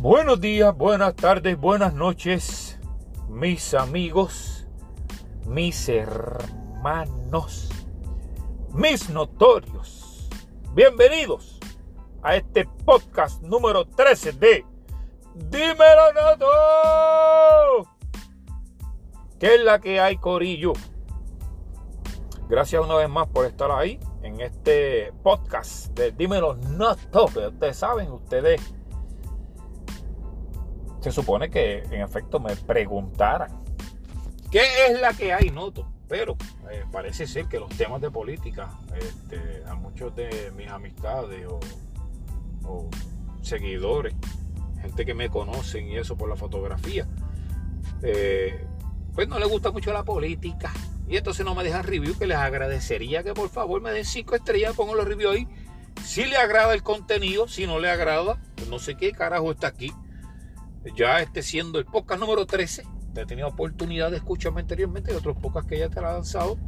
Buenos días, buenas tardes, buenas noches, mis amigos, mis hermanos, mis notorios. Bienvenidos a este podcast número 13 de Dímelo Noto. ¿Qué es la que hay, Corillo? Gracias una vez más por estar ahí en este podcast de Dímelo Noto. Ustedes saben, ustedes se supone que en efecto me preguntaran qué es la que hay, noto. Pero eh, parece ser que los temas de política este, a muchos de mis amistades o, seguidores, gente que me conocen y eso por la fotografía, eh, pues no les gusta mucho la política. Y entonces no me dejan review, que les agradecería que por favor me den cinco estrellas, pongo los reviews ahí. Si le agrada el contenido, si no le agrada, no sé qué carajo está aquí ya este siendo el podcast número 13. He tenido oportunidad de escucharme anteriormente y otros podcasts que ya te han lanzado.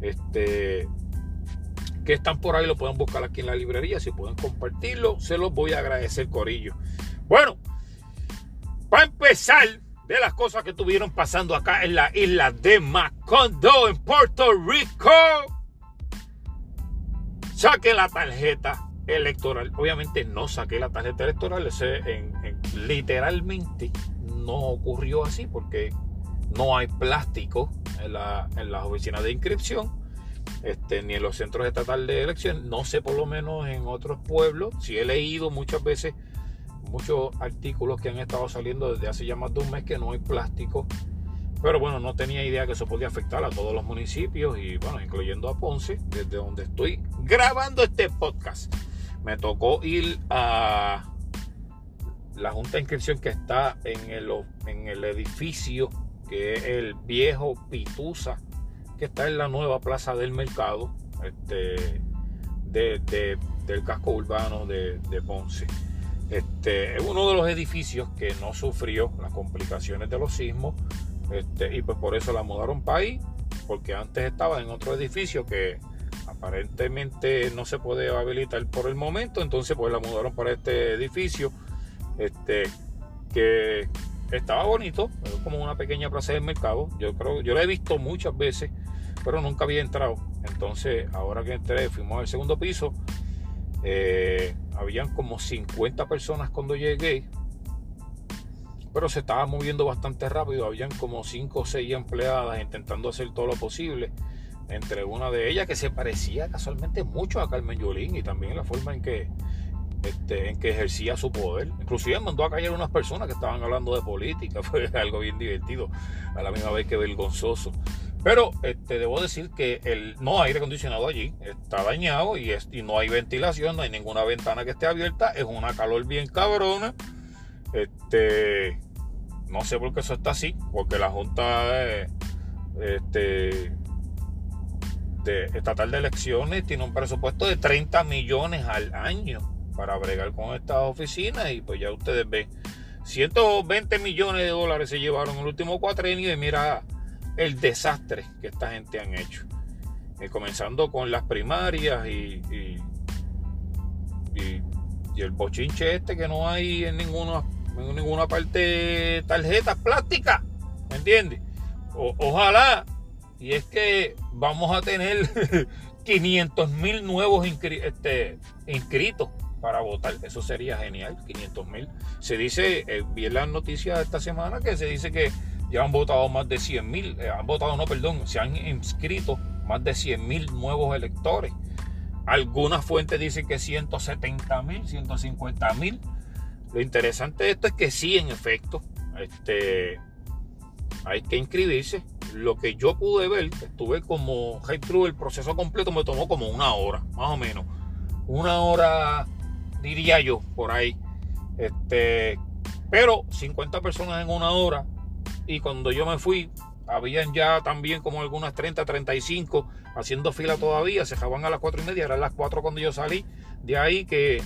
Este, que están por ahí, lo pueden buscar aquí en la librería. Si pueden compartirlo, se los voy a agradecer, Corillo. Bueno, para empezar, de las cosas que estuvieron pasando acá en la isla de Macondo, en Puerto Rico, saque la tarjeta electoral. Obviamente no saqué la tarjeta electoral, literalmente no ocurrió así porque no hay plástico en, la, las oficinas de inscripción, este, ni en los centros estatales de elección. No sé por lo menos en otros pueblos, si he leído muchas veces muchos artículos que han estado saliendo desde hace ya más de un mes que no hay plástico. Pero bueno, no tenía idea que eso podía afectar a todos los municipios y bueno, incluyendo a Ponce, desde donde estoy grabando este podcast me tocó ir a la junta de inscripción que está en el, en el edificio que es el viejo Pitusa que está en la nueva plaza del mercado este, de, del casco urbano de, Ponce. Este, es uno de los edificios que no sufrió las complicaciones de los sismos este, y pues por eso la mudaron para ahí, porque antes estaba en otro edificio que aparentemente no se puede habilitar por el momento, entonces pues la mudaron para este edificio, este, que estaba bonito, como una pequeña plaza de mercado, yo creo, yo lo he visto muchas veces, pero nunca había entrado, entonces ahora que entré, fuimos al segundo piso, eh, habían como 50 personas cuando llegué, pero se estaba moviendo bastante rápido, habían como 5 o 6 empleadas intentando hacer todo lo posible entre una de ellas que se parecía casualmente mucho a Carmen Yolín y también la forma en que, este, en que ejercía su poder. Inclusive mandó a callar unas personas que estaban hablando de política, fue algo bien divertido, a la misma vez que vergonzoso. Pero este, debo decir que el, no hay aire acondicionado allí, está dañado y, no hay ventilación, no hay ninguna ventana que esté abierta, es una calor bien cabrona. Este, no sé por qué eso está así, porque la Junta este, estatal de elecciones tiene un presupuesto de 30 millones al año para bregar con estas oficinas y pues ya ustedes ven. 120 millones de dólares se llevaron el último cuatrenio y mira el desastre que esta gente han hecho. Eh, comenzando con las primarias y, y, el bochinche este que no hay en ninguna, en ninguna parte tarjetas plásticas ¿me entiendes? ojalá. Y es que vamos a tener 500 mil nuevos este, inscritos para votar. Eso sería genial, 500 mil. Se dice, eh, vi las noticias esta semana que se dice que ya han votado más de 100 mil, eh, han votado, no, perdón, se han inscrito más de 100 mil nuevos electores. Algunas fuentes dicen que 170 mil, 150 mil. Lo interesante de esto es que sí, en efecto, este, hay que inscribirse. Lo que yo pude ver, estuve como high through el proceso completo, me tomó como una hora, más o menos. Una hora, diría yo, por ahí. Este, pero 50 personas en una hora. Y cuando yo me fui, habían ya también como algunas 30, 35 haciendo fila todavía. Se dejaban a las 4 y media, eran las 4 cuando yo salí. De ahí que,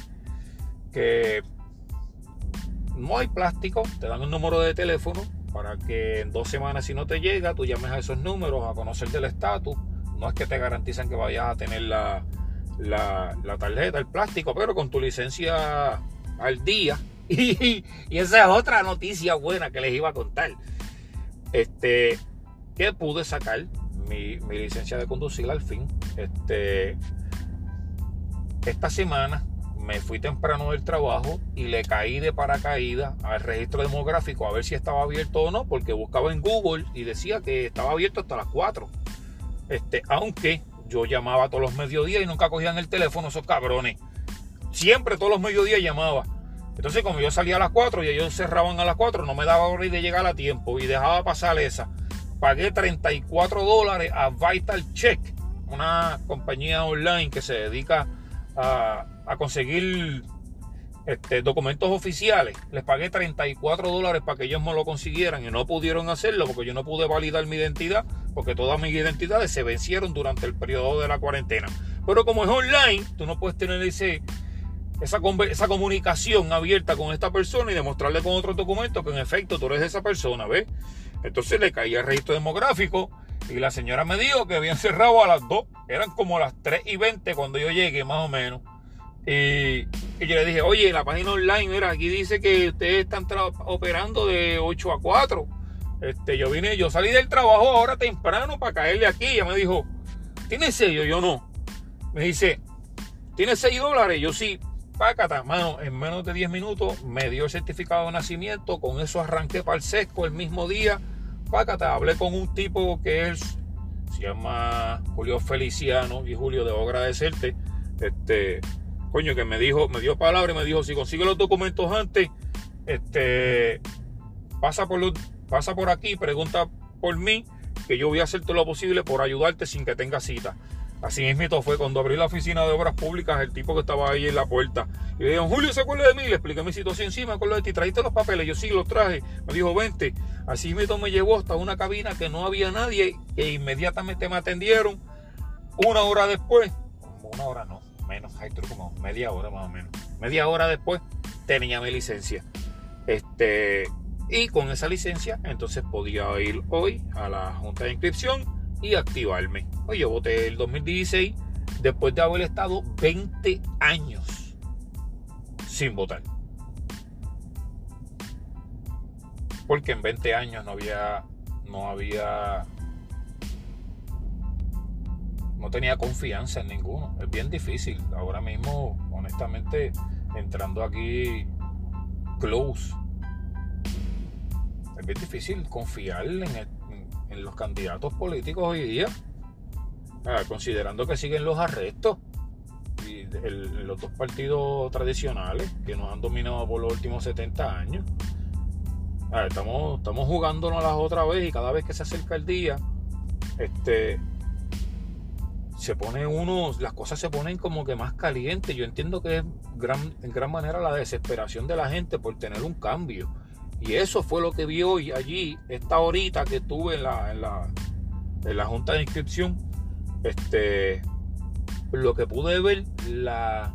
que no hay plástico, te dan un número de teléfono para que en dos semanas si no te llega, tú llames a esos números a conocer del estatus. No es que te garantizan que vayas a tener la, la, tarjeta, el plástico, pero con tu licencia al día, Y, esa es otra noticia buena que les iba a contar. Este, que pude sacar mi, licencia de conducir al fin. Este, esta semana me fui temprano del trabajo y le caí de paracaídas al registro demográfico a ver si estaba abierto o no, porque buscaba en Google y decía que estaba abierto hasta las 4. Este, aunque yo llamaba todos los mediodías y nunca cogían el teléfono esos cabrones. Siempre todos los mediodías llamaba. Entonces, como yo salía a las 4 y ellos cerraban a las 4, no me daba hora de llegar a tiempo y dejaba pasar esa. Pagué 34 dólares a Vital Check, una compañía online que se dedica a, conseguir este, documentos oficiales. Les pagué 34 dólares para que ellos me lo consiguieran y no pudieron hacerlo porque yo no pude validar mi identidad porque todas mis identidades se vencieron durante el periodo de la cuarentena. Pero como es online, tú no puedes tener ese, esa, esa comunicación abierta con esta persona y demostrarle con otros documentos que en efecto tú eres esa persona, ¿ves? Entonces le caí el registro demográfico y la señora me dijo que habían cerrado a las 2, eran como las 3 y 20 cuando yo llegué más o menos. Y, y yo le dije, oye, la página online, mira, aquí dice que ustedes están operando de 8 a 4 este, yo vine, yo salí del trabajo ahora temprano para caerle aquí. Ella me dijo, ¿tienes sello? Yo no. Me dice, ¿tienes 6 dólares? Yo sí. Pácata, mano, en menos de 10 minutos me dio el certificado de nacimiento. Con eso arranqué para el sesco el mismo día. Pácata, hablé con un tipo que es, se llama Julio Feliciano. Y Julio, debo agradecerte. Este, coño, que me dijo, me dio palabra y me dijo, si consigue los documentos antes, este, pasa por los pasa por aquí, pregunta por mí, que yo voy a hacer todo lo posible por ayudarte sin que tengas cita. Así mismo fue cuando abrí la oficina de obras públicas, el tipo que estaba ahí en la puerta. Y le dijo, Julio, ¿se acuerda de mí? Le expliqué mi situación encima, con lo de ti, trajiste los papeles, yo sí los traje. Me dijo, vente. Así mismo me llevó hasta una cabina que no había nadie, que inmediatamente me atendieron. Una hora después, una hora no, menos, hay como media hora más o menos. Media hora después tenía mi licencia. Este, y con esa licencia entonces podía ir hoy a la junta de inscripción y activarme. Hoy yo voté el 2016 después de haber estado 20 años sin votar. Porque en 20 años no había no había no tenía confianza en ninguno. Es bien difícil. Ahora mismo, honestamente, entrando aquí close es bien difícil confiar en, los candidatos políticos hoy día, ah, considerando que siguen los arrestos y los dos partidos tradicionales que nos han dominado por los últimos 70 años. Ah, estamos, estamos jugándonos las otra vez y cada vez que se acerca el día, este, se pone uno, las cosas se ponen como que más calientes. Yo entiendo que es gran, en gran manera la desesperación de la gente por tener un cambio. Y eso fue lo que vi hoy allí, esta horita que estuve en la, en la, en la junta de inscripción. Este, lo que pude ver, la,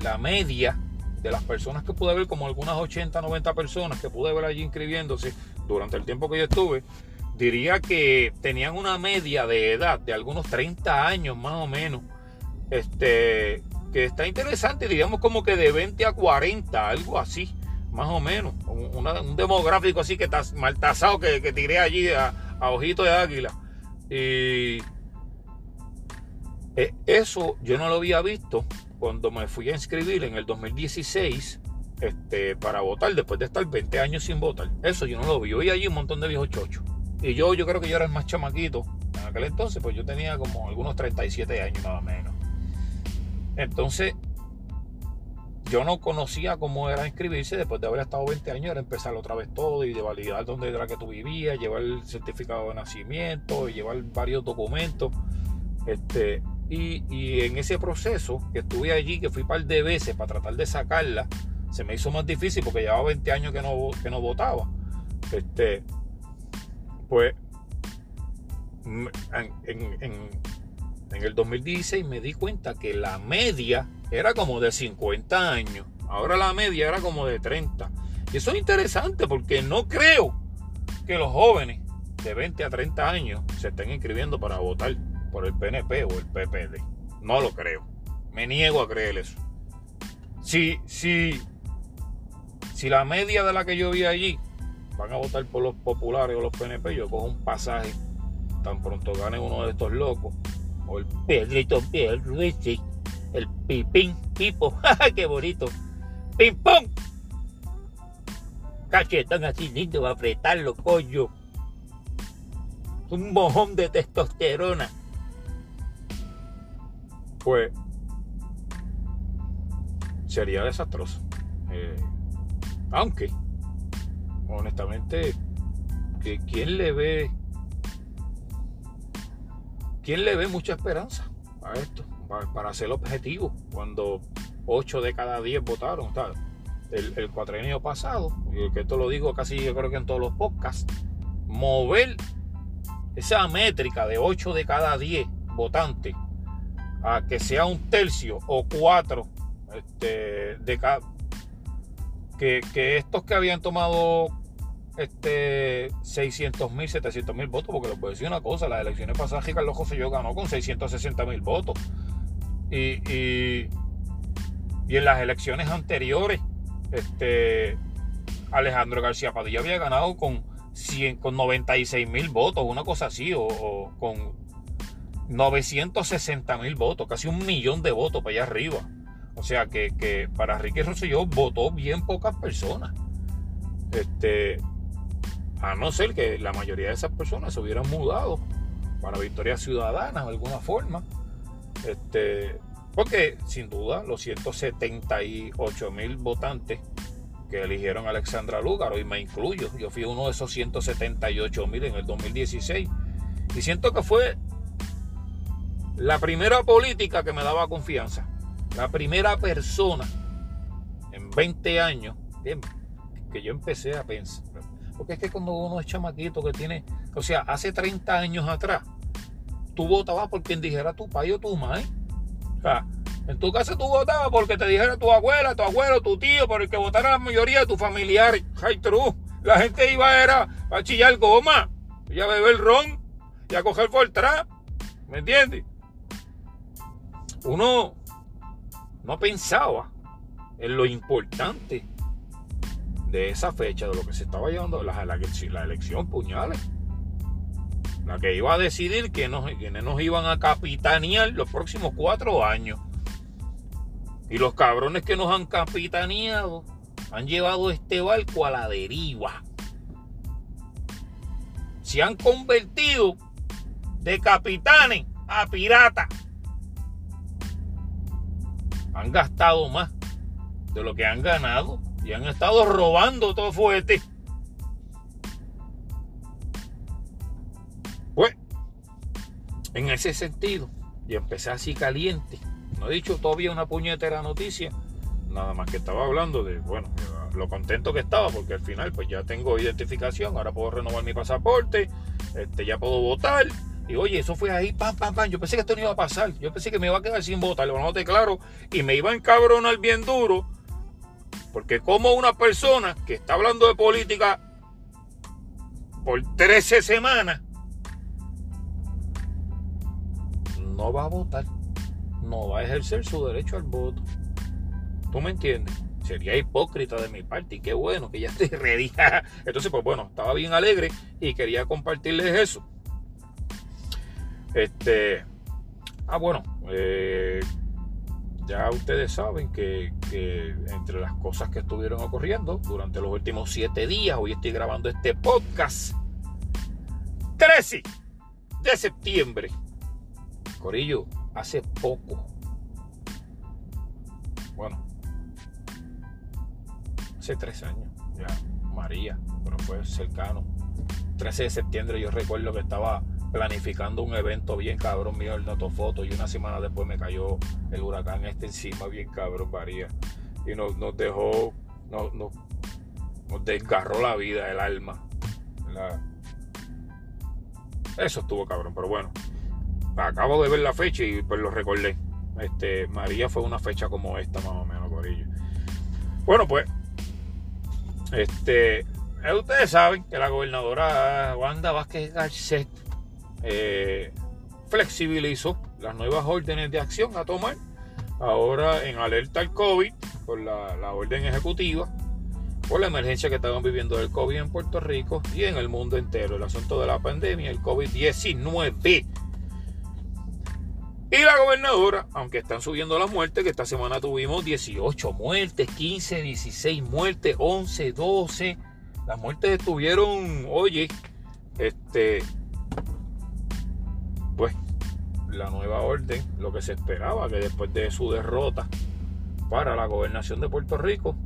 la media de las personas que pude ver, como algunas 80, 90 personas que pude ver allí inscribiéndose durante el tiempo que yo estuve, diría que tenían una media de edad de algunos 30 años más o menos. Este, que está interesante, digamos como que de 20 a 40, algo así más o menos. un demográfico así que está mal tasado que, que, tiré allí a, ojito de águila. Y eh, eso yo no lo había visto cuando me fui a inscribir en el 2016 este, para votar después de estar 20 años sin votar. Eso yo no lo vi. Yo allí un montón de viejos chochos. Y yo, yo creo que yo era el más chamaquito en aquel entonces, pues yo tenía como algunos 37 años más o menos. Entonces, yo no conocía cómo era inscribirse después de haber estado 20 años, era empezar otra vez todo y de validar dónde era que tú vivías, llevar el certificado de nacimiento y llevar varios documentos. Este, y, en ese proceso que estuve allí, que fui un par de veces para tratar de sacarla, se me hizo más difícil porque llevaba 20 años que no, que no votaba. Este, pues en, el 2016 me di cuenta que la media era como de 50 años. Ahora la media era como de 30. Y eso es interesante porque no creo que los jóvenes de 20 a 30 años se estén inscribiendo para votar por el PNP o el PPD. No lo creo. Me niego a creer eso. Si, si, si la media de la que yo vi allí van a votar por los populares o los PNP, yo cojo un pasaje tan pronto gane uno de estos locos. O el Pedrito Pierluisi, el Pipín Pipo, ¡qué bonito! ¡Pim pong! Cachetón así lindo para apretarlo, coño. Un mojón de testosterona. Pues sería desastroso. Eh, aunque, honestamente, que ¿quién le ve quién le ve mucha esperanza a esto? Para, ser objetivo, cuando 8 de cada 10 votaron. El, el cuatrenio pasado, y que esto lo digo casi yo creo que en todos los podcasts, mover esa métrica de 8 de cada 10 votantes a que sea un tercio o cuatro este, de cada, que, que, estos que habían tomado este 600 mil, 700 mil votos, porque les voy a decir una cosa, las elecciones pasadas Carlos José yo ganó con 660 mil votos. Y, y, y, en las elecciones anteriores, este Alejandro García Padilla había ganado con 100, con 96 mil votos, una cosa así, o, o con 960 mil votos, casi un millón de votos para allá arriba. O sea que, que para Ricky Rosselló votó bien pocas personas. Este, a no ser que la mayoría de esas personas se hubieran mudado para Victoria Ciudadana de alguna forma. Este, porque sin duda los 178 mil votantes que eligieron a Alexandra Lúgaro, y me incluyo, yo fui uno de esos 178 mil en el 2016, y siento que fue la primera política que me daba confianza. La primera persona en 20 años que yo empecé a pensar. Porque es que cuando uno es chamaquito que tiene, o sea, hace 30 años atrás, tú votabas por quien dijera tu padre o tu madre. O sea, en tu casa tú votabas porque te dijera tu abuela, tu abuelo, tu tío, por el que votara la mayoría de tus familiares. Ay, true. La gente iba era a chillar goma, y a beber ron y a coger Fortrap. ¿Me entiendes? uno no pensaba en lo importante de esa fecha, de lo que se estaba llevando la, la, elección puñales. La que iba a decidir quiénes nos iban a capitanear los próximos cuatro años. Y los cabrones que nos han capitaneado han llevado este barco a la deriva. Se han convertido de capitanes a piratas han gastado más de lo que han ganado y han estado robando todo fuerte. Pues, en ese sentido, y empecé así caliente. No he dicho todavía una puñetera noticia, nada más que estaba hablando de, bueno, lo contento que estaba, porque al final pues ya tengo identificación, ahora puedo renovar mi pasaporte, este, ya puedo votar, y oye, eso fue ahí, pam, pam, pam. Yo pensé que esto no iba a pasar. Yo pensé que me iba a quedar sin votar, lo noté claro. Y me iba a encabronar bien duro. Porque como una persona que está hablando de política por 13 semanas no va a votar. No va a ejercer su derecho al voto. ¿Tú me entiendes? Sería hipócrita de mi parte. Y qué bueno que ya estoy ready. Entonces, pues bueno, estaba bien alegre y quería compartirles eso. Este. Ah, bueno. Eh, ya ustedes saben que, entre las cosas que estuvieron ocurriendo durante los últimos siete días, hoy estoy grabando este podcast. 13 de septiembre. Corillo, hace poco. Bueno, hace tres años ya, María, pero fue cercano. 13 de septiembre yo recuerdo que estaba planificando un evento bien cabrón mío, el Notofoto, y una semana después me cayó el huracán este encima, bien cabrón, varía. Y nos, dejó, nos, nos, desgarró la vida, el alma. Eso estuvo cabrón, pero bueno. Acabo de ver la fecha y pues lo recordé. Este, María fue una fecha como esta, más o menos, Corillo. Bueno, pues, este, ustedes saben que la gobernadora Wanda Vázquez Garcet eh, flexibilizó las nuevas órdenes de acción a tomar. Ahora en alerta al COVID, por la, orden ejecutiva, por la emergencia que estaban viviendo del COVID en Puerto Rico y en el mundo entero, el asunto de la pandemia, el COVID-19. Y la gobernadora, aunque están subiendo las muertes, que esta semana tuvimos 18 muertes, 15, 16 muertes, 11, 12. Las muertes estuvieron, oye, este, pues la nueva orden, lo que se esperaba, que después de su derrota para la gobernación de Puerto Rico,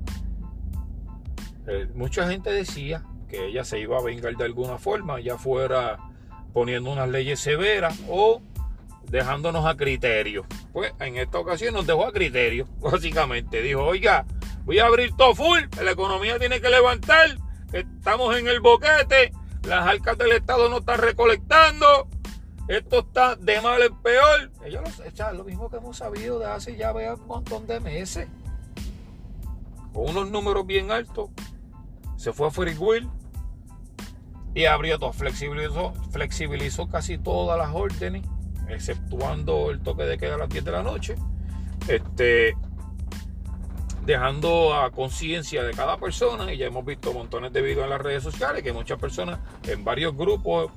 eh, mucha gente decía que ella se iba a vengar de alguna forma, ya fuera poniendo unas leyes severas o dejándonos a criterio. Pues en esta ocasión nos dejó a criterio, básicamente. Dijo, oiga, voy a abrir todo full, la economía tiene que levantar, estamos en el boquete, las arcas del Estado no están recolectando, esto está de mal en peor. Ellos lo, lo mismo que hemos sabido de hace ya un montón de meses. Con unos números bien altos, se fue a Free Will y abrió todo, flexibilizó, flexibilizó casi todas las órdenes, exceptuando el toque de queda a las 10 de la noche. Este, dejando a conciencia de cada persona, y ya hemos visto montones de videos en las redes sociales, que muchas personas en varios grupos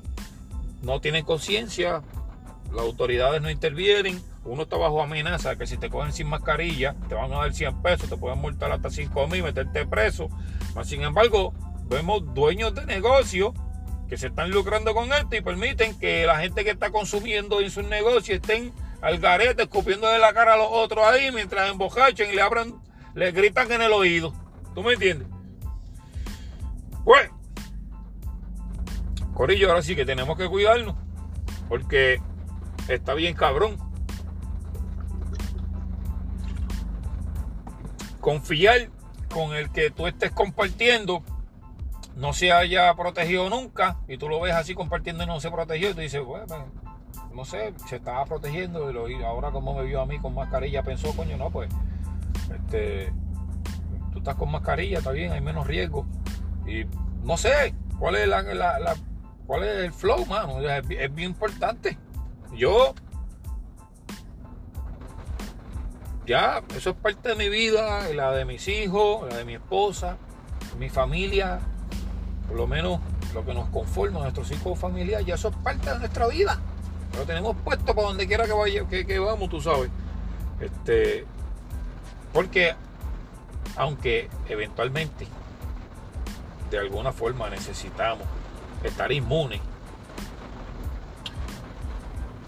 no tienen conciencia, las autoridades no intervienen, uno está bajo amenaza que si te cogen sin mascarilla te van a dar 100 pesos, te pueden multar hasta 5 mil, meterte preso. sin embargo, vemos dueños de negocios que se están lucrando con esto y permiten que la gente que está consumiendo en sus negocios estén al garete escupiendo de la cara a los otros ahí mientras embocachen y le abran, le gritan en el oído. ¿Tú me entiendes? Pues, Corillo, ahora sí que tenemos que cuidarnos porque está bien cabrón. Confiar con el que tú estés compartiendo no se haya protegido nunca y tú lo ves así compartiendo y no se protegió y tú dices, bueno, no sé, se estaba protegiendo y, ahora como me vio a mí con mascarilla pensó, coño, no, pues, este, tú estás con mascarilla, está bien, hay menos riesgo y no sé cuál es la, cuál es el flow, mano, es, bien importante. Yo ya, eso es parte de mi vida, la de mis hijos, la de mi esposa, mi familia, por lo menos lo que nos conforma, nuestros hijos familiares, ya eso es parte de nuestra vida. Lo tenemos puesto para donde quiera que, vaya, que, vamos, tú sabes. Este, porque, aunque eventualmente, de alguna forma necesitamos estar inmunes,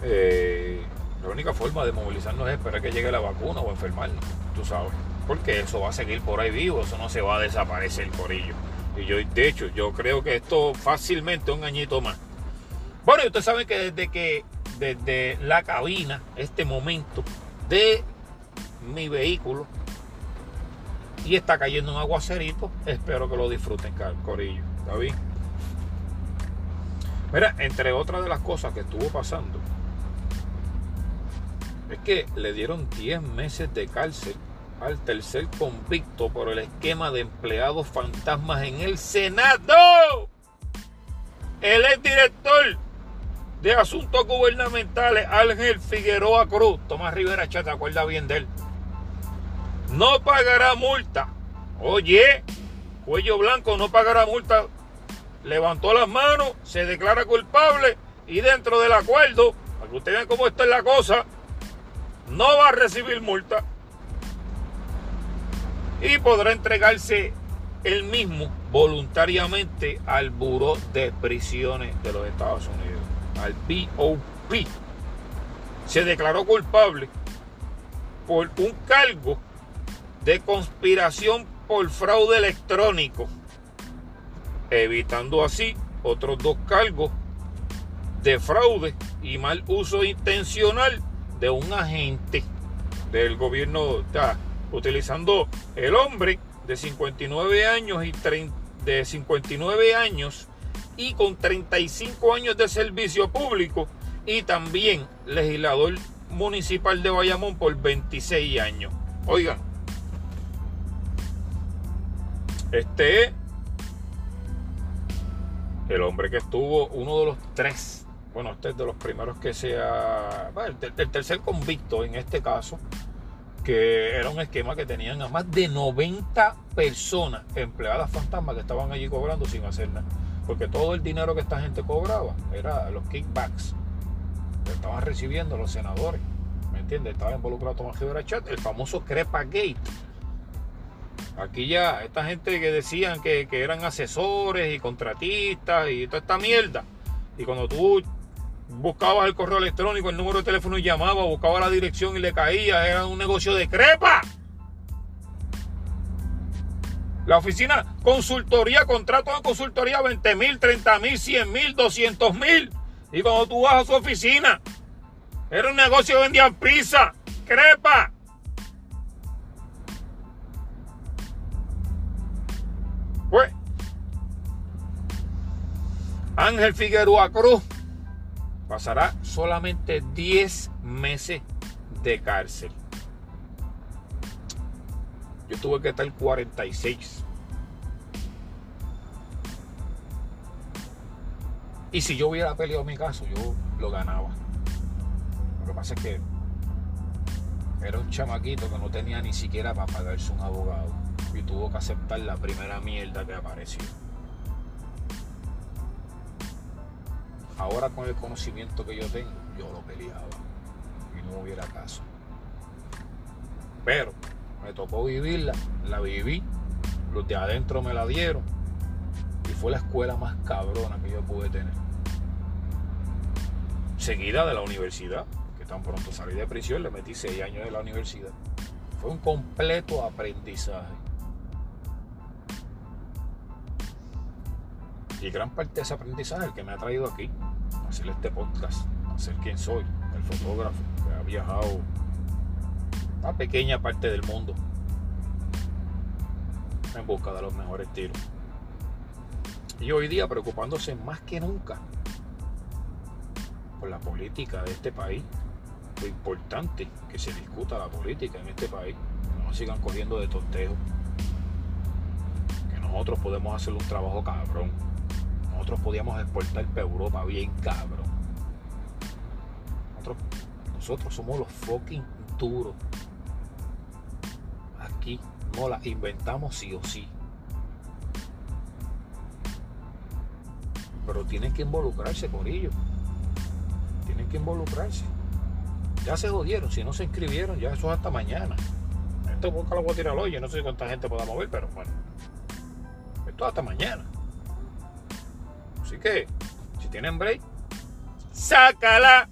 eh, la única forma de movilizarnos es esperar que llegue la vacuna o enfermarnos, tú sabes. Porque eso va a seguir por ahí vivo, eso no se va a desaparecer, corillo. Y yo, de hecho, yo creo que esto fácilmente un añito más. Bueno, y ustedes saben que desde que, desde la cabina, este momento de mi vehículo, y está cayendo un aguacerito, espero que lo disfruten, Corillo. ¿Está bien? Mira, entre otras de las cosas que estuvo pasando, es que le dieron 10 meses de cárcel al tercer convicto por el esquema de empleados fantasmas en el Senado. El exdirector de Asuntos Gubernamentales, Ángel Figueroa Cruz, Tomás Rivera Chata, ¿te acuerdas bien de él? No pagará multa. Oye, cuello blanco no pagará multa. Levantó las manos, se declara culpable y dentro del acuerdo, para que ustedes vean cómo está la cosa, no va a recibir multa y podrá entregarse él mismo voluntariamente al Buró de Prisiones de los Estados Unidos, al BOP. Se declaró culpable por un cargo de conspiración por fraude electrónico, evitando así otros dos cargos de fraude y mal uso intencional de un agente del gobierno, utilizando el hombre de 59 años y de 59 años y con 35 años de servicio público y también legislador municipal de Bayamón por 26 años. Oigan, este es el hombre que estuvo uno de los tres, bueno, este es de los primeros que sea, el tercer convicto en este caso, que era un esquema que tenían a más de 90 personas empleadas fantasmas que estaban allí cobrando sin hacer nada. Porque todo el dinero que esta gente cobraba era los kickbacks que estaban recibiendo los senadores. ¿Me entiendes? Estaba involucrado Tomás Rivera Chat, el famoso Crepa Gate. Aquí ya, esta gente que decían que, que eran asesores y contratistas y toda esta mierda. Y cuando tú buscaba el correo electrónico, el número de teléfono y llamaba, buscaba la dirección y le caía, era un negocio de crepa. La oficina, consultoría, contrato de consultoría, 20 mil, 30 mil, 100 mil, 200 mil. Y cuando tú vas a su oficina, era un negocio que vendían pizza, crepa. Ángel Figueroa Cruz pasará solamente 10 meses de cárcel. Yo tuve que estar 46. Y si yo hubiera peleado mi caso, yo lo ganaba. Lo que pasa es que era un chamaquito que no tenía ni siquiera para pagarse un abogado. Y tuvo que aceptar la primera mierda que apareció. Ahora con el conocimiento que yo tengo, yo lo peleaba y no hubiera caso. Pero me tocó vivirla, la viví, los de adentro me la dieron y fue la escuela más cabrona que yo pude tener. Seguida de la universidad, que tan pronto salí de prisión, le metí seis años en la universidad. Fue un completo aprendizaje. Y gran parte de ese aprendizaje que me ha traído aquí, hacer este podcast, a ser quien soy, el fotógrafo que ha viajado una pequeña parte del mundo en busca de los mejores tiros. Y hoy día preocupándose más que nunca por la política de este país, lo importante que se discuta la política en este país, que no sigan cogiendo de tontejo, que nosotros podemos hacer un trabajo cabrón nosotros podíamos exportar para Europa bien cabrón. Nosotros, somos los fucking duros. Aquí no la inventamos sí o sí. Pero tienen que involucrarse por ello. Tienen que involucrarse. Ya se jodieron, si no se inscribieron, ya eso es hasta mañana. Esto busca lo voy a tirar hoy, no sé cuánta gente pueda mover, pero bueno. Esto es hasta mañana. Así que, si tienen break, sácala,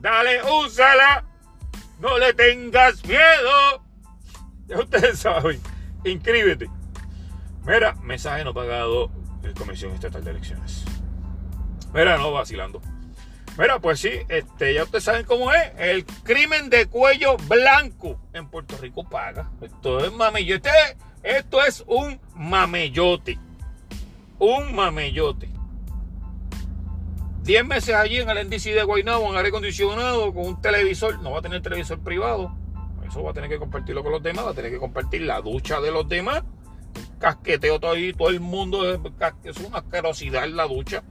dale, úsala, no le tengas miedo. Ya ustedes saben, inscríbete. Mira, mensaje no pagado de Comisión Estatal de Elecciones. Mira, no vacilando. Mira, pues sí, este, ya ustedes saben cómo es. El crimen de cuello blanco en Puerto Rico paga. Esto es mamellote. Esto es un mamellote. Un mamellote. 10 meses allí en el NDC de Guaynabo, en aire acondicionado, con un televisor, no va a tener televisor privado, eso va a tener que compartirlo con los demás, va a tener que compartir la ducha de los demás, casqueteo todo ahí, todo el mundo, es una asquerosidad en la ducha.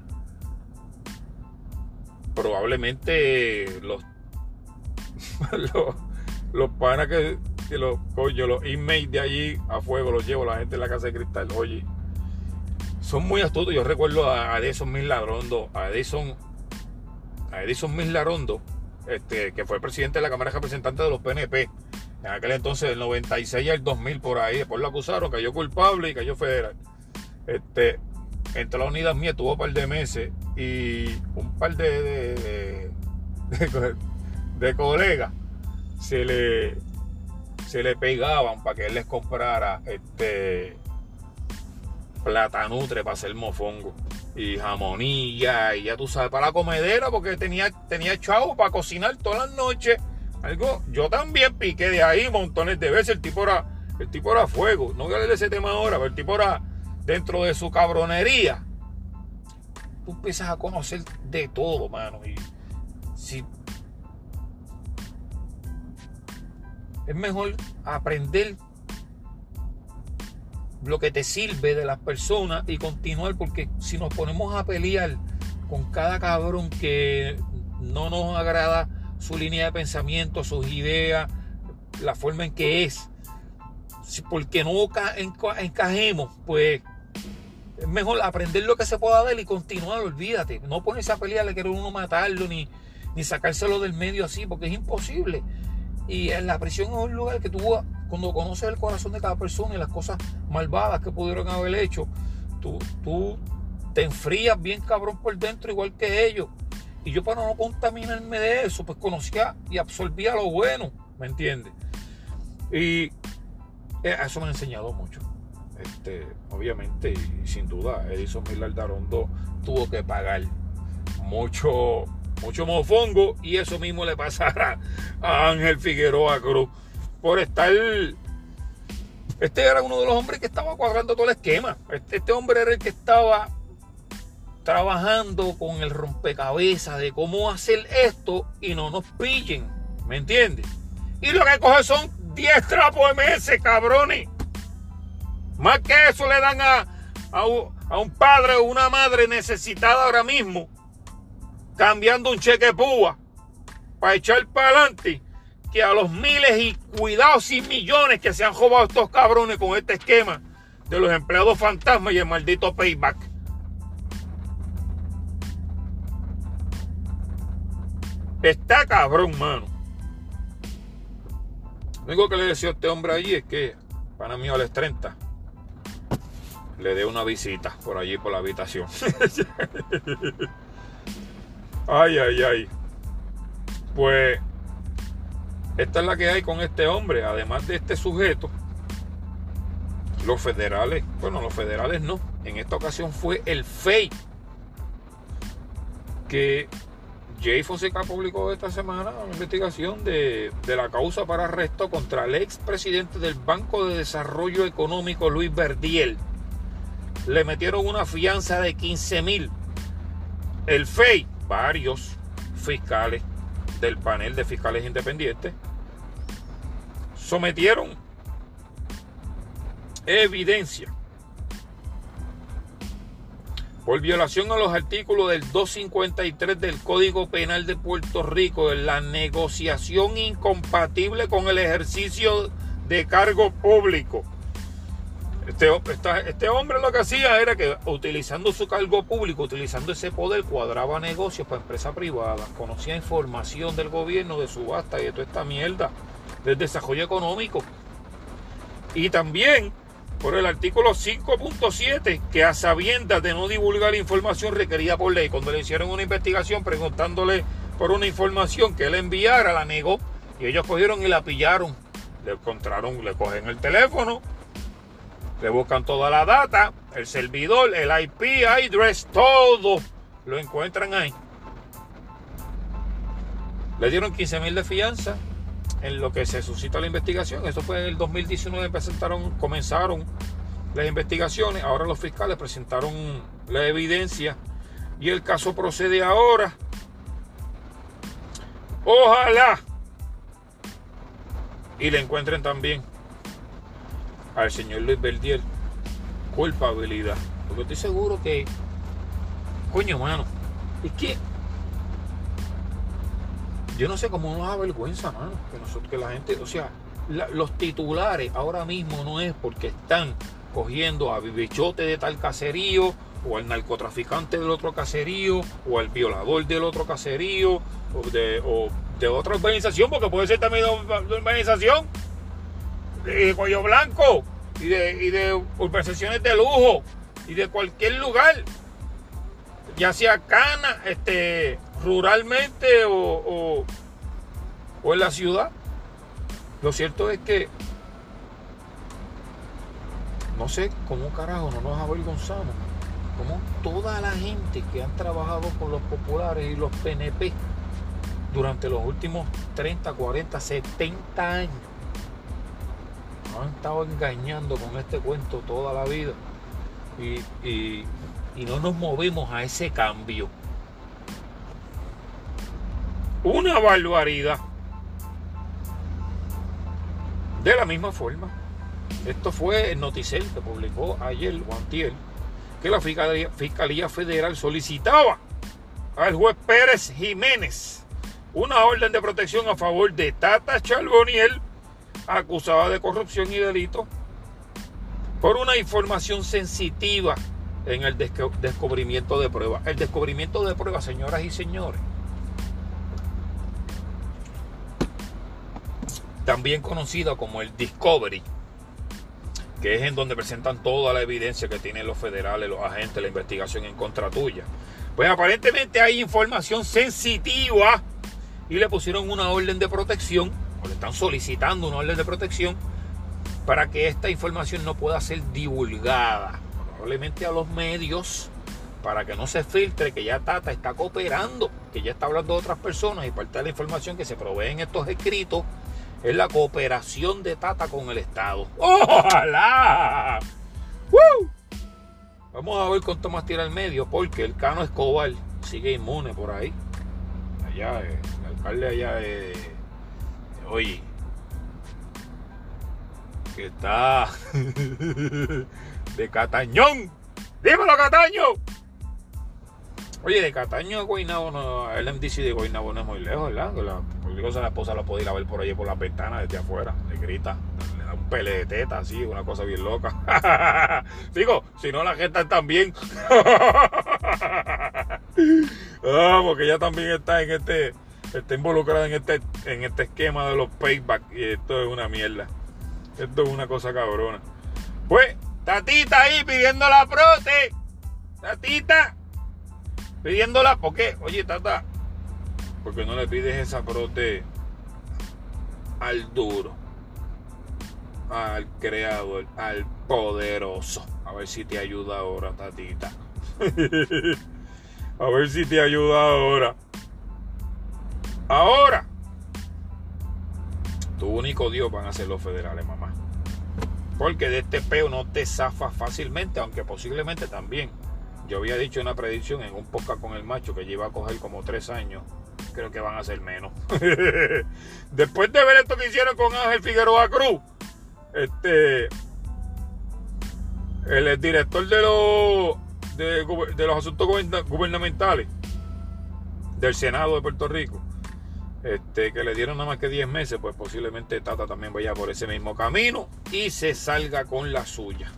Probablemente los, los, los panas que, los coño, los inmates de allí a fuego los llevo la gente en la casa de cristal, oye son muy astutos. Yo recuerdo a Edison Mislarondo, a Edison, a Edison Mislarondo, este, que fue presidente de la Cámara de Representantes de los PNP. En aquel entonces, del 96 al 2000 por ahí. Después lo acusaron, cayó culpable y cayó federal. Este, entre las unidas mías tuvo un par de meses y un par de, de, de colegas se le, se le pegaban para que él les comprara este, platanutre para hacer mofongo. Y jamonilla, y ya tú sabes, para la comedera, porque tenía, tenía chavo para cocinar todas las noches. Algo, yo también piqué de ahí montones de veces. El tipo era, el tipo era fuego. No voy a de ese tema ahora, pero el tipo era dentro de su cabronería. Tú empiezas a conocer de todo, mano. Y si es mejor aprender lo que te sirve de las personas y continuar, porque si nos ponemos a pelear con cada cabrón que no nos agrada su línea de pensamiento, sus ideas, la forma en que es. Porque no encajemos, pues es mejor aprender lo que se pueda ver y continuar, olvídate. No ponerse a pelear, le quiere uno matarlo ni, sacárselo del medio así, porque es imposible. Y en la prisión es un lugar que tú, cuando conoces el corazón de cada persona y las cosas malvadas que pudieron haber hecho, tú, tú te enfrías bien cabrón por dentro, igual que ellos. Y yo para no contaminarme de eso, pues conocía y absorbía lo bueno, ¿me entiendes? Y eh, eso me ha enseñado mucho. Este, obviamente, y sin duda, Edison Miller Darondo tuvo que pagar mucho, mucho mofongo y eso mismo le pasará a Ángel Figueroa Cruz por estar este era uno de los hombres que estaba cuadrando todo el esquema. Este, este, hombre era el que estaba trabajando con el rompecabezas de cómo hacer esto y no nos pillen. ¿Me entiendes? Y lo que coge son 10 trapos de meses, cabrones. Más que eso le dan a, a, un padre o una madre necesitada ahora mismo, cambiando un cheque púa para echar para adelante, que a los miles y cuidados y millones que se han robado estos cabrones con este esquema de los empleados fantasmas y el maldito payback. Está cabrón, mano. Lo único que le decía a este hombre allí es que, para mí, a las 30, le dé una visita por allí, por la habitación. ay, ay, ay. Pues, esta es la que hay con este hombre. Además de este sujeto, los federales, bueno, los federales no. En esta ocasión fue el FEI que Jay Fonseca publicó esta semana una investigación de, la causa para arresto contra el ex presidente del Banco de Desarrollo Económico, Luis Verdiel. Le metieron una fianza de 15 mil. El FEI, varios fiscales del panel de fiscales independientes, sometieron evidencia por violación a los artículos del 253 del Código Penal de Puerto Rico en la negociación incompatible con el ejercicio de cargo público. Este, este, hombre lo que hacía era que utilizando su cargo público, utilizando ese poder, cuadraba negocios para empresas privadas, conocía información del gobierno, de subasta y de toda esta mierda, del desarrollo económico. Y también por el artículo 5.7 que a sabiendas de no divulgar información requerida por ley, cuando le hicieron una investigación preguntándole por una información que él enviara, la negó y ellos cogieron y la pillaron. Le encontraron, le cogen el teléfono, le buscan toda la data, el servidor, el IP, address, todo lo encuentran ahí. Le dieron 15 mil de fianza en lo que se suscita la investigación. Eso fue en el 2019, presentaron, comenzaron las investigaciones. Ahora los fiscales presentaron la evidencia y el caso procede ahora. Ojalá y le encuentren también al señor Luis Verdiel culpabilidad. Porque estoy seguro que, coño, mano, es que yo no sé cómo nos da vergüenza, mano, que, nosotros, que la gente, o sea, los titulares ahora mismo no es porque están cogiendo a bibichote de tal caserío, o al narcotraficante del otro caserío, o al violador del otro caserío, o de, de otra organización, porque puede ser también de una organización de cuello blanco y de, y de lujo y de cualquier lugar, ya sea cana, este, ruralmente o, o, en la ciudad. Lo cierto es que no sé cómo carajo no nos avergonzamos. Como toda la gente que han trabajado con los populares y los PNP durante los últimos 30, 40, 70 años han estado engañando con este cuento toda la vida y, y no nos movemos a ese cambio una barbaridad. De la misma forma, esto fue el noticel que publicó ayer o antier, que la Fiscalía, Federal solicitaba al juez Pérez Jiménez una orden de protección a favor de Tata Charboniel acusada de corrupción y delito por una información sensitiva en el descubrimiento de pruebas. El descubrimiento de pruebas, señoras y señores, también conocido como el Discovery, que es en donde presentan toda la evidencia que tienen los federales, los agentes, la investigación en contra tuya. Pues aparentemente hay información sensitiva y le pusieron una orden de protección, le están solicitando una orden de protección para que esta información no pueda ser divulgada, probablemente a los medios, para que no se filtre que ya Tata está cooperando, que ya está hablando de otras personas y parte de la información que se provee en estos escritos es la cooperación de Tata con el Estado. ¡Ojalá! Vamos a ver cuánto más tira el medio, porque el Cano Escobar sigue inmune por ahí. Allá, el alcalde allá. Oye, que está de Catañón. ¡Dímelo, Cataño! Oye, de Cataño a Guaynabo, el MDC de Guaynabo no es muy lejos, ¿verdad? la, digo, la esposa lo puede ir a ver por ahí por las ventanas desde afuera, le grita, le da un pele de teta así, una cosa bien loca. digo, si no la gente también. ah, porque ella también está en este, está involucrada en este, en este esquema de los paybacks y esto es una mierda. Esto es una cosa cabrona. Pues, Tatita ahí pidiendo la prote. Tatita pidiéndola, ¿por qué? Oye, Tata, ¿por qué no le pides esa prote al duro? Al creador, al poderoso. A ver si te ayuda ahora, Tatita. A ver si te ayuda ahora. Ahora. Tu único Dios van a ser los federales, mamá. Porque de este peo no te zafas fácilmente, aunque posiblemente también yo había dicho una predicción en un podcast con el macho que lleva a coger como tres años. Creo que van a ser menos. Después de ver esto que hicieron con Ángel Figueroa Cruz, este, el director de los, de, los asuntos gubernamentales del Senado de Puerto Rico, este, que le dieron nada más que 10 meses, pues posiblemente Tata también vaya por ese mismo camino y se salga con la suya.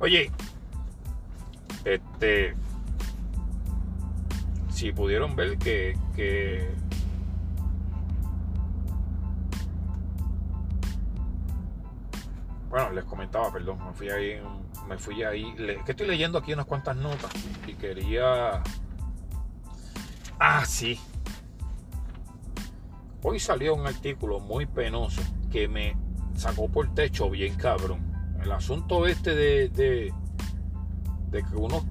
Oye, este, si pudieron ver que, bueno, les comentaba, perdón, me fui ahí, me fui ahí, que estoy leyendo aquí unas cuantas notas y quería, ah, sí, hoy salió un artículo muy penoso que me sacó por techo bien cabrón el asunto este de, de, que unos,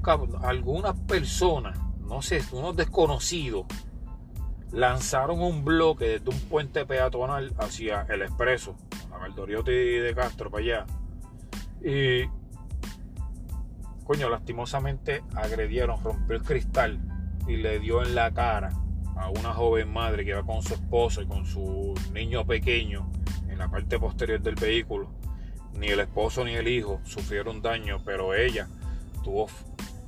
algunas personas, no sé, unos desconocidos, lanzaron un bloque desde un puente peatonal hacia el expreso, a Valdoriotti de Castro para allá. Y, coño, lastimosamente agredieron, rompió el cristal y le dio en la cara a una joven madre que iba con su esposo y con su niño pequeño en la parte posterior del vehículo ni el esposo ni el hijo sufrieron daño, pero ella tuvo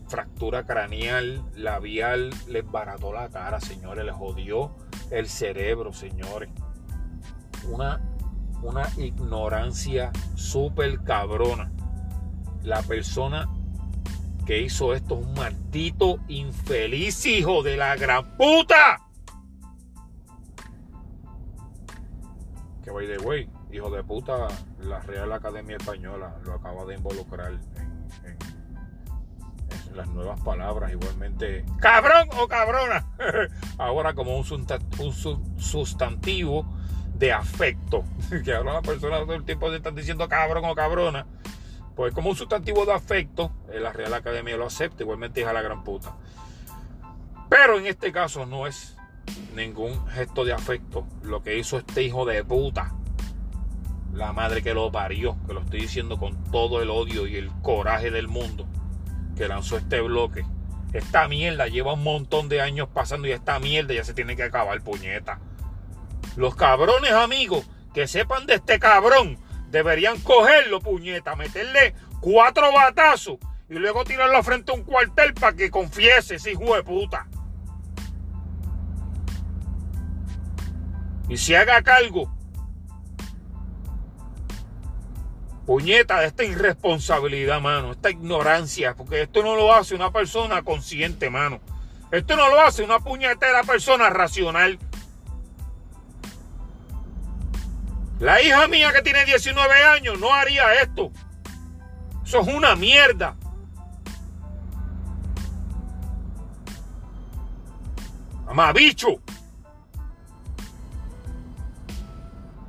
fractura craneal, labial, les barató la cara, señores, les jodió el cerebro, señores. Una, una ignorancia súper cabrona. La persona que hizo esto es un maldito infeliz hijo de la gran puta. Que by the way, hijo de puta, la Real Academia Española lo acaba de involucrar en, las nuevas palabras, igualmente. Cabrón o cabrona, ahora como un, sustantivo de afecto, que ahora las personas todo el tiempo se están diciendo cabrón o cabrona, pues como un sustantivo de afecto, eh, la Real Academia lo acepta, igualmente es a la gran puta. Pero en este caso no es ningún gesto de afecto lo que hizo este hijo de puta la madre que lo parió, que lo estoy diciendo con todo el odio y el coraje del mundo, que lanzó este bloque. Esta mierda lleva un montón de años pasando y esta mierda ya se tiene que acabar, puñeta. Los cabrones amigos que sepan de este cabrón deberían cogerlo, puñeta, meterle cuatro batazos y luego tirarlo frente a un cuartel para que confiese ese hijo de puta. y se haga cargo, puñeta, de esta irresponsabilidad, mano, esta ignorancia, porque esto no lo hace una persona consciente, mano. Esto no lo hace una puñetera persona racional. La hija mía que tiene 19 años no haría esto. Eso es una mierda. bicho.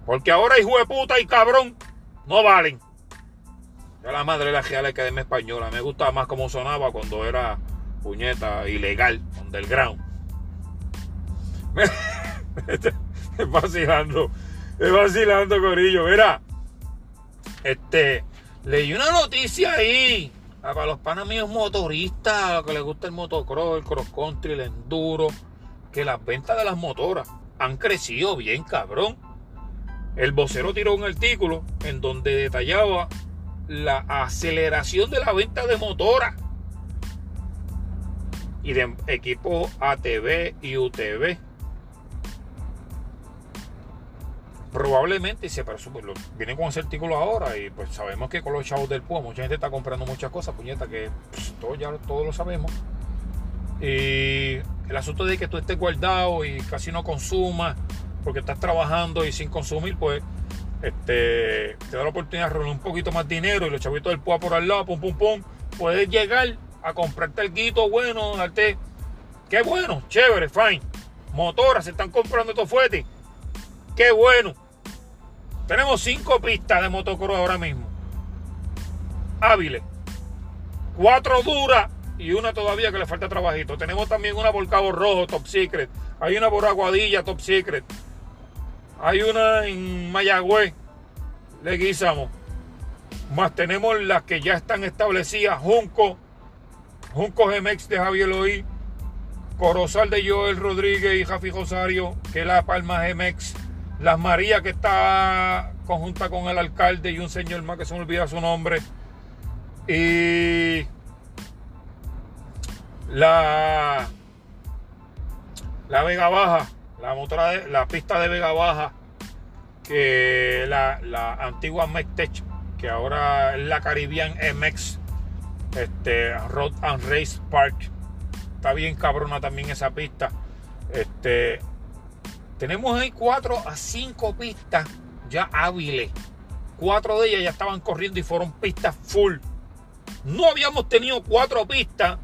Porque ahora hijo de puta y cabrón no valen. Yo la madre de la Real Academia Española. Me gusta más cómo sonaba cuando era puñeta ilegal, underground. es vacilando. Es vacilando, Corillo. Mira. Este. Leí una noticia ahí. Para los panas míos motoristas, que les gusta el motocross, el cross country, el enduro que las ventas de las motoras han crecido bien, cabrón. El vocero tiró un artículo en donde detallaba la aceleración de la venta de motoras y de equipos ATV y UTV. Probablemente, se pues, viene con ese artículo ahora y pues sabemos que con los chavos del PUA mucha gente está comprando muchas cosas, puñeta, que pues, todos ya todos lo sabemos. Y el asunto de que tú estés guardado y casi no consumas porque estás trabajando y sin consumir, pues este, te da la oportunidad de reunir un poquito más dinero y los chavitos del PUA por al lado, pum, pum, pum, puedes llegar a comprarte el guito bueno, darte, qué bueno, chévere, fine. Motoras, se están comprando estos fuetes. Qué bueno. Tenemos cinco pistas de motocross ahora mismo. Hábiles. Cuatro duras y una todavía que le falta trabajito. Tenemos también una por Cabo Rojo, Top Secret. Hay una por Aguadilla, Top Secret. Hay una en Mayagüez, Leguízamo. Más tenemos las que ya están establecidas, Junco, Junco GMX de Javier Loí, Corozal de Joel Rodríguez y Jafi Rosario, que la Palma GMX, Las Marías que está conjunta con el alcalde y un señor más que se me olvida su nombre. Y la, la Vega Baja, la la pista de Vega Baja, que la, la antigua Mectech, que ahora es la Caribbean MX, este, Road and Race Park. Está bien cabrona también esa pista. Este, tenemos ahí cuatro a cinco pistas ya hábiles. Cuatro de ellas ya estaban corriendo y fueron pistas full. No habíamos tenido cuatro pistas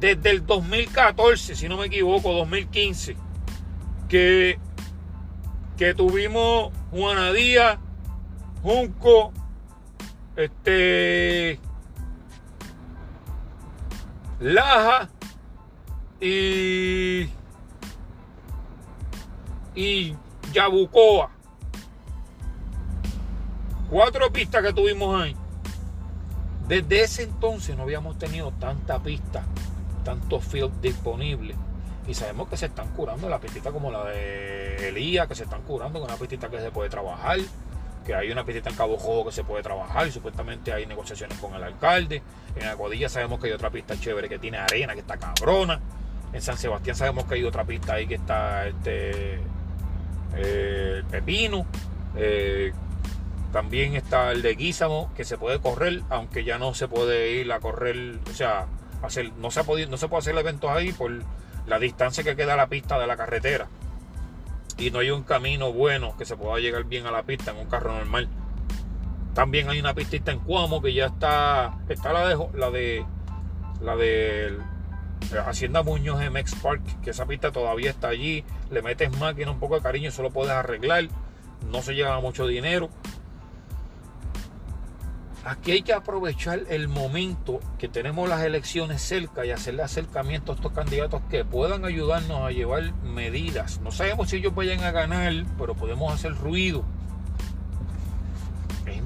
desde el 2014, si no me equivoco, 2015, que, que tuvimos Juana Díaz, Junco, este, Laja y, y Yabucoa. Cuatro pistas que tuvimos ahí. Desde ese entonces no habíamos tenido tanta pista tantos fields disponibles. Y sabemos que se están curando la pistita como la de Elías, que se están curando con una pistita que se puede trabajar, que hay una pistita en Cabo Jojo que se puede trabajar y supuestamente hay negociaciones con el alcalde. En Aguadilla sabemos que hay otra pista chévere que tiene arena, que está cabrona. En San Sebastián sabemos que hay otra pista ahí que está este eh, Pepino. Eh, también está el de Guízamo, que se puede correr, aunque ya no se puede ir a correr, o sea, no, se ha podido, no se puede hacer eventos ahí por la distancia que queda a la pista de la carretera. Y no hay un camino bueno que se pueda llegar bien a la pista en un carro normal. También hay una pistita en Cuamo que ya está. Está la de la de la de Hacienda Muñoz MX Park, que esa pista todavía está allí. Le metes máquina, un poco de cariño, eso lo puedes arreglar. No se lleva mucho dinero. Aquí hay que aprovechar el momento que tenemos las elecciones cerca y hacerle acercamiento a estos candidatos que puedan ayudarnos a llevar medidas. No sabemos si ellos vayan a ganar, pero podemos hacer ruido.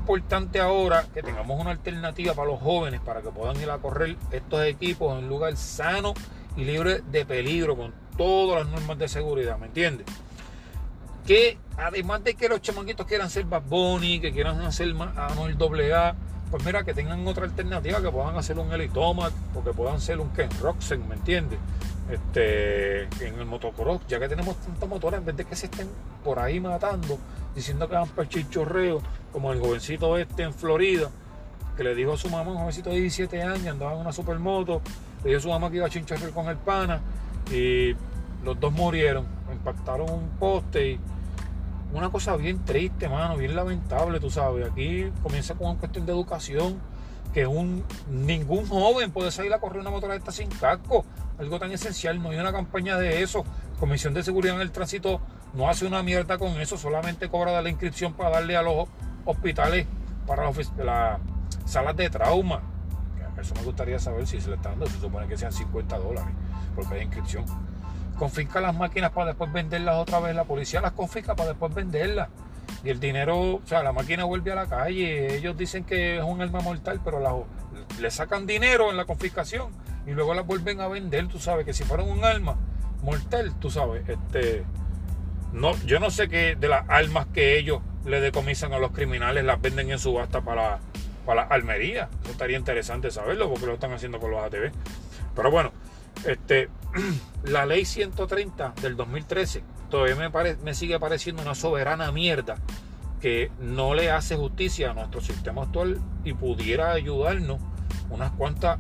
Importante ahora que tengamos una alternativa para los jóvenes para que puedan ir a correr estos equipos en un lugar sano y libre de peligro con todas las normas de seguridad, ¿me entiendes? Que además de que los chamanquitos quieran ser Bad Bunny, que quieran hacer Anuel AA, pues mira, que tengan otra alternativa, que puedan hacer un Elitomac o que puedan ser un Ken Roxen, ¿me entiendes? este, en el motocross, ya que tenemos tantos motores, en vez de que se estén por ahí matando, diciendo que van para el chichorreo, como el jovencito este en Florida, que le dijo a su mamá, un jovencito de 17 años, andaba en una supermoto, le dijo a su mamá que iba a chincharrear con el pana, y los dos murieron, impactaron un poste y una cosa bien triste, mano, bien lamentable, tú sabes. Aquí comienza con una cuestión de educación, que ningún joven puede salir a correr una motoreta sin casco, algo tan esencial, no hay una campaña de eso. Comisión de Seguridad en el Tránsito no hace una mierda con eso, solamente cobra la inscripción para darle a los hospitales, para las salas de trauma. Eso me gustaría saber si se le está dando, se supone que sean 50 dólares, porque hay inscripción confisca las máquinas para después venderlas otra vez. La policía las confisca para después venderlas. Y el dinero, o sea, la máquina vuelve a la calle. Ellos dicen que es un arma mortal, pero le sacan dinero en la confiscación y luego las vuelven a vender. Tú sabes que si fueron un arma mortal, tú sabes, este, no, yo no sé qué de las armas que ellos le decomisan a los criminales las venden en subasta para, para almería. Eso estaría interesante saberlo porque lo están haciendo con los ATV. Pero bueno, este, la ley 130 del 2013 todavía me, me sigue pareciendo una soberana mierda que no le hace justicia a nuestro sistema actual y pudiera ayudarnos unas cuantas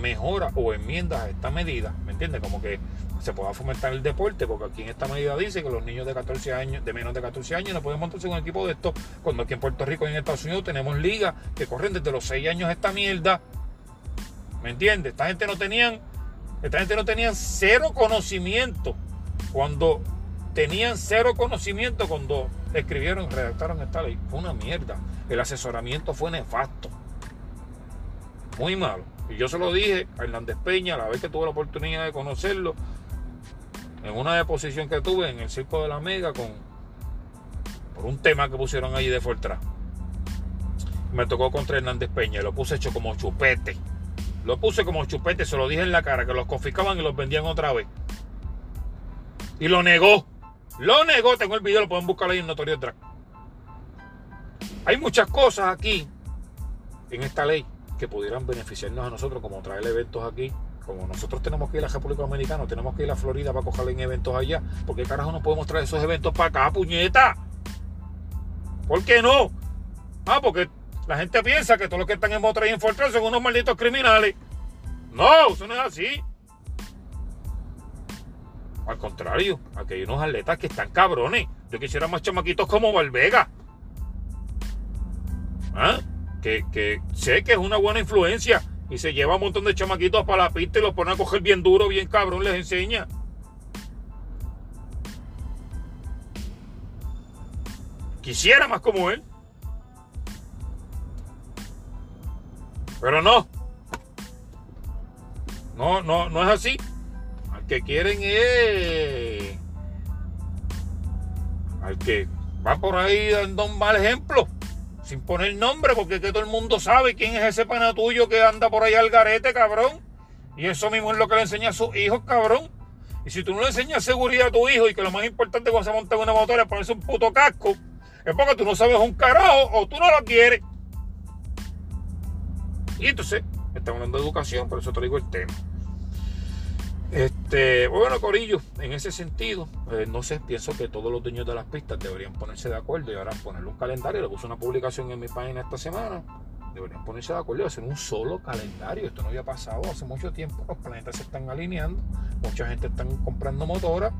mejoras o enmiendas a esta medida, ¿me entiendes? Como que se pueda fomentar el deporte, porque aquí en esta medida dice que los niños de 14 años, de menos de 14 años, no pueden montarse en un equipo de esto, cuando aquí en Puerto Rico y en Estados Unidos tenemos ligas que corren desde los 6 años esta mierda. ¿Me entiendes? Esta gente no tenían esta gente no tenía cero conocimiento cuando tenían cero conocimiento cuando escribieron, redactaron esta ley. Fue una mierda. El asesoramiento fue nefasto. Muy malo. Y yo se lo dije a Hernández Peña la vez que tuve la oportunidad de conocerlo en una deposición que tuve en el Circo de la Mega con por un tema que pusieron allí de Fortra. Me tocó contra Hernández Peña y lo puse hecho como chupete. Lo puse como chupete, se lo dije en la cara, que los confiscaban y los vendían otra vez. Y lo negó. Lo negó. Tengo el video, lo pueden buscar ahí en Notorio Drag. Hay muchas cosas aquí, en esta ley, que pudieran beneficiarnos a nosotros, como traer eventos aquí. Como nosotros tenemos que ir a la República Dominicana, tenemos que ir a Florida para cogerle en eventos allá. ¿Por qué carajo no podemos traer esos eventos para acá, puñeta? ¿Por qué no? Ah, porque la gente piensa que todos los que están en motor y en Fortran son unos malditos criminales. No, eso no es así. Al contrario, aquí hay unos atletas que están cabrones. Yo quisiera más chamaquitos como Valvega. ¿Ah? Que, que sé que es una buena influencia y se lleva un montón de chamaquitos para la pista y los pone a coger bien duro, bien cabrón, les enseña. Quisiera más como él. Pero no. No, no, no es así. Al que quieren es. Al que va por ahí dando un mal ejemplo. Sin poner nombre, porque que todo el mundo sabe quién es ese pana tuyo que anda por ahí al garete, cabrón. Y eso mismo es lo que le enseña a sus hijos, cabrón. Y si tú no le enseñas seguridad a tu hijo y que lo más importante cuando se monta en una motora es ponerse un puto casco, es porque tú no sabes un carajo o tú no lo quieres. Y entonces, estamos hablando de educación, por eso te digo el tema. Este, bueno, Corillo, en ese sentido, eh, no sé, pienso que todos los dueños de las pistas deberían ponerse de acuerdo y ahora ponerle un calendario. Le puse una publicación en mi página esta semana. Deberían ponerse de acuerdo y hacer un solo calendario. Esto no había pasado hace mucho tiempo. Los planetas se están alineando. Mucha gente está comprando motoras.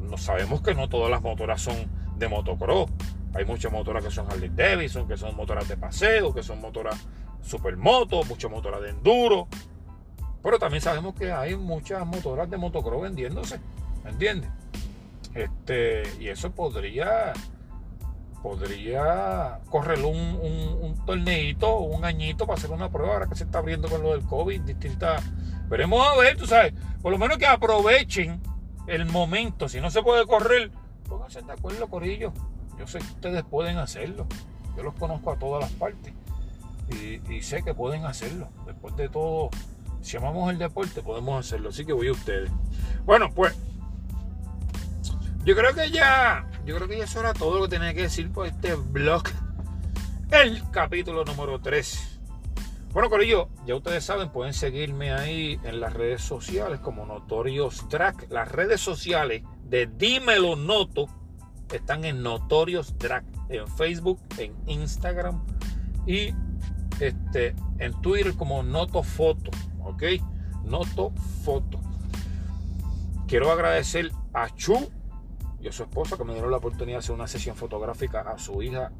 No sabemos que no todas las motoras son de motocross. Hay muchas motoras que son Harley Davidson, que son motoras de paseo, que son motoras supermoto, muchas motoras de enduro. Pero también sabemos que hay muchas motoras de motocross vendiéndose, ¿me entiendes? Este, y eso podría, podría correr un, un, un un añito para hacer una prueba ahora que se está abriendo con lo del COVID, distintas. Veremos a ver, tú sabes, por lo menos que aprovechen el momento. Si no se puede correr, pónganse de acuerdo, Corillo. Yo sé que ustedes pueden hacerlo. Yo los conozco a todas las partes y, sé que pueden hacerlo. Después de todo, si amamos el deporte, podemos hacerlo. Así que voy a ustedes. Bueno, pues yo creo que ya, yo creo que ya eso era todo lo que tenía que decir por este blog. El capítulo número 3. Bueno, Corillo, ya ustedes saben, pueden seguirme ahí en las redes sociales como Notorious Drag. Las redes sociales de Dímelo Noto están en Notorious Drag, en Facebook, en Instagram y este, en Twitter como Noto Foto, Noto Foto. Quiero agradecer a Chu y a su esposa que me dieron la oportunidad de hacer una sesión fotográfica a su hija,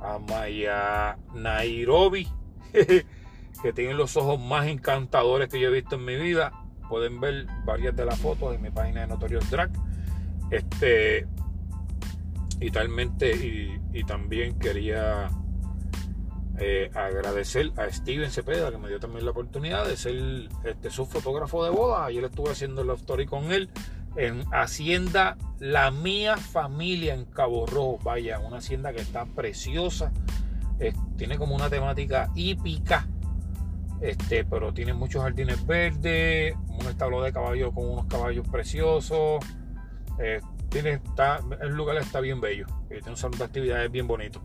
a Maya Nairobi. que tienen los ojos más encantadores que yo he visto en mi vida. Pueden ver varias de las fotos en mi página de Notorious Drag. Este, y talmente, y, también quería eh, agradecer a Steven Cepeda, que me dio también la oportunidad de ser este, su fotógrafo de boda. Ayer estuve haciendo el story con él en Hacienda La Mía Familia en Cabo Rojo. Vaya, una hacienda que está preciosa. tiene como una temática hípica este, pero tiene muchos jardines verdes, un establo de caballos con unos caballos preciosos. Eh, tiene, está, el lugar está bien bello. Eh, tiene un salón de actividades bien bonito.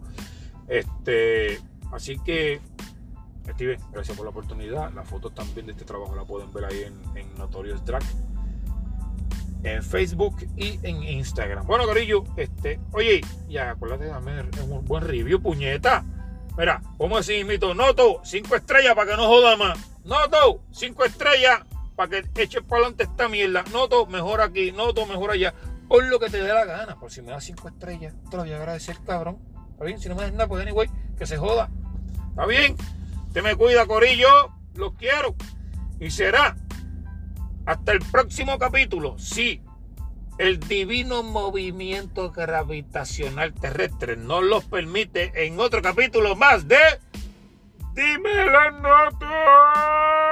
Este, así que, Steven, gracias por la oportunidad. Las fotos también de este trabajo la pueden ver ahí en, en Notorious Drag. En Facebook y en Instagram. Bueno, Corillo, este, oye, ya acuérdate dame un buen review, puñeta. Mira, ¿cómo así, mito? Noto, cinco estrellas para que no joda más. Noto, cinco estrellas para que eches para adelante esta mierda. Noto, mejor aquí. Noto, mejor allá. Por lo que te dé la gana. Por si me das cinco estrellas, te lo voy a agradecer, cabrón. ¿Está bien? Si no me das nada, pues anyway, que se joda. ¿Está bien? Te me cuida, Corillo. Los quiero. Y será hasta el próximo capítulo. Sí, el divino movimiento gravitacional terrestre nos los permite en otro capítulo más de Dímelo Noto.